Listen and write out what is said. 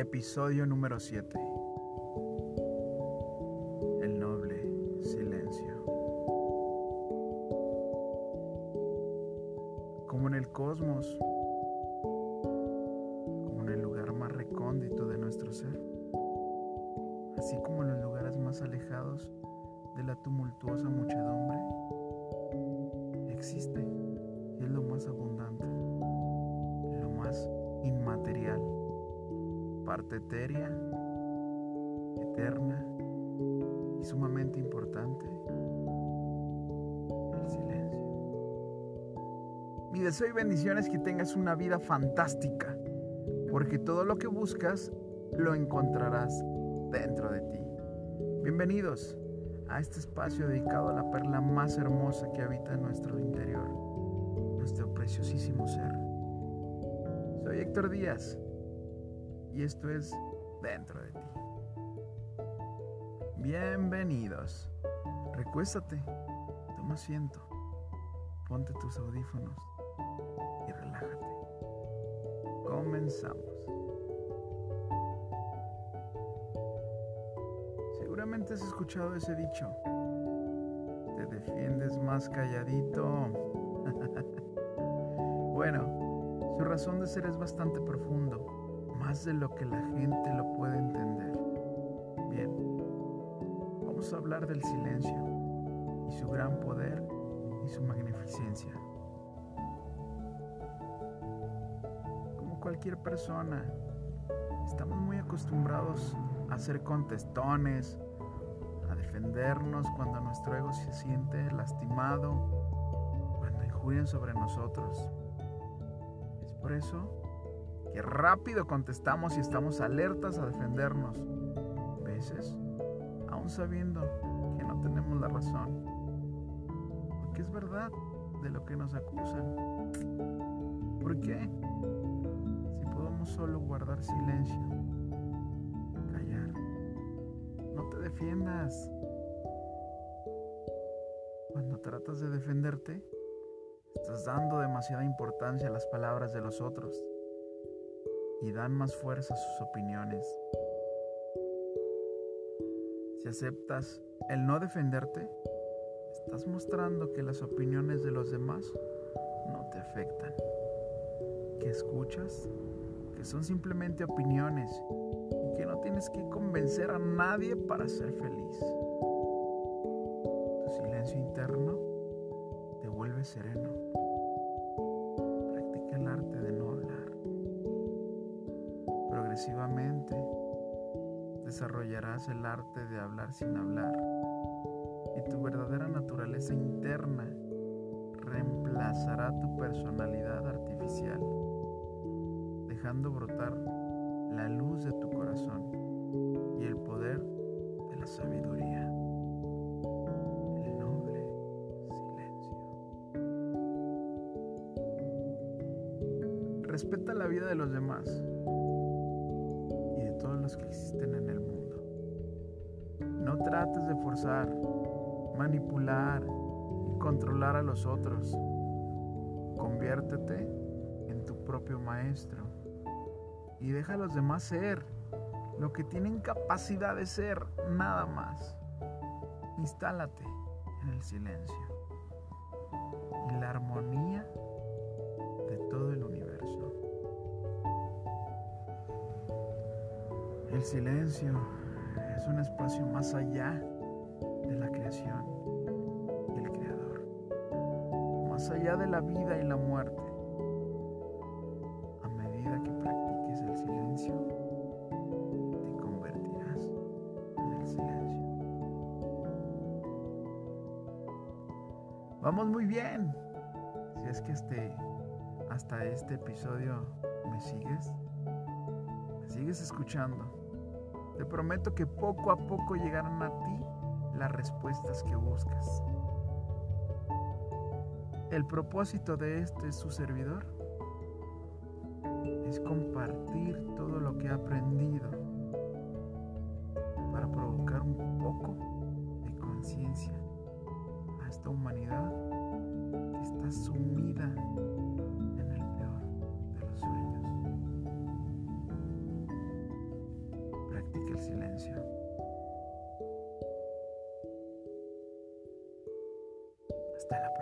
Episodio número 7. El noble silencio. Como en el cosmos, como en el lugar más recóndito de nuestro ser, así como en los lugares más alejados de la tumultuosa muchedumbre, existe parte etérea, eterna y sumamente importante, el silencio. Mi deseo y bendición es que tengas una vida fantástica, porque todo lo que buscas lo encontrarás dentro de ti. Bienvenidos a este espacio dedicado a la perla más hermosa que habita en nuestro interior, nuestro preciosísimo ser. Soy Héctor Díaz y esto es Dentro de ti. Bienvenidos. Recuéstate, toma asiento, ponte tus audífonos y relájate. Comenzamos. Seguramente has escuchado ese dicho. Te defiendes más calladito. bueno, su razón de ser es bastante profundo, más de lo que la gente lo puede entender. Bien, vamos a hablar del silencio y su gran poder y su magnificencia. Como cualquier persona, estamos muy acostumbrados a ser contestones, a defendernos cuando nuestro ego se siente lastimado, cuando injurian sobre nosotros. Es por eso que rápido contestamos y estamos alertas a defendernos. Veces, aún sabiendo que no tenemos la razón. Porque es verdad de lo que nos acusan. ¿Por qué? Si podemos solo guardar silencio no te defiendas. Cuando tratas de defenderte, estás dando demasiada importancia a las palabras de los otros y dan más fuerza a sus opiniones. Si aceptas el no defenderte, estás mostrando que las opiniones de los demás no te afectan, que escuchas que son simplemente opiniones que no tienes que convencer a nadie para ser feliz. Tu silencio interno te vuelve sereno. Desarrollarás el arte de hablar sin hablar y tu verdadera naturaleza interna reemplazará tu personalidad artificial, dejando brotar la luz de tu corazón y el poder de la sabiduría. El noble silencio. Respeta la vida de los demás y de todos los que existen en el mundo. No trates de forzar, manipular y controlar a los otros. Conviértete en tu propio maestro y deja a los demás ser lo que tienen capacidad de ser, nada más. Instálate en el silencio y la armonía de todo el universo. El silencio es un espacio más allá de la creación y el creador, más allá de la vida y la muerte. te convertirás en el silencio. Vamos muy bien. Si es que este, hasta este episodio me sigues, me sigues escuchando, te prometo que poco a poco llegarán a ti las respuestas que buscas. El propósito de este su servidor es compartir todo lo que he aprendido para provocar un poco de conciencia a esta humanidad que está sumida Hasta la próxima.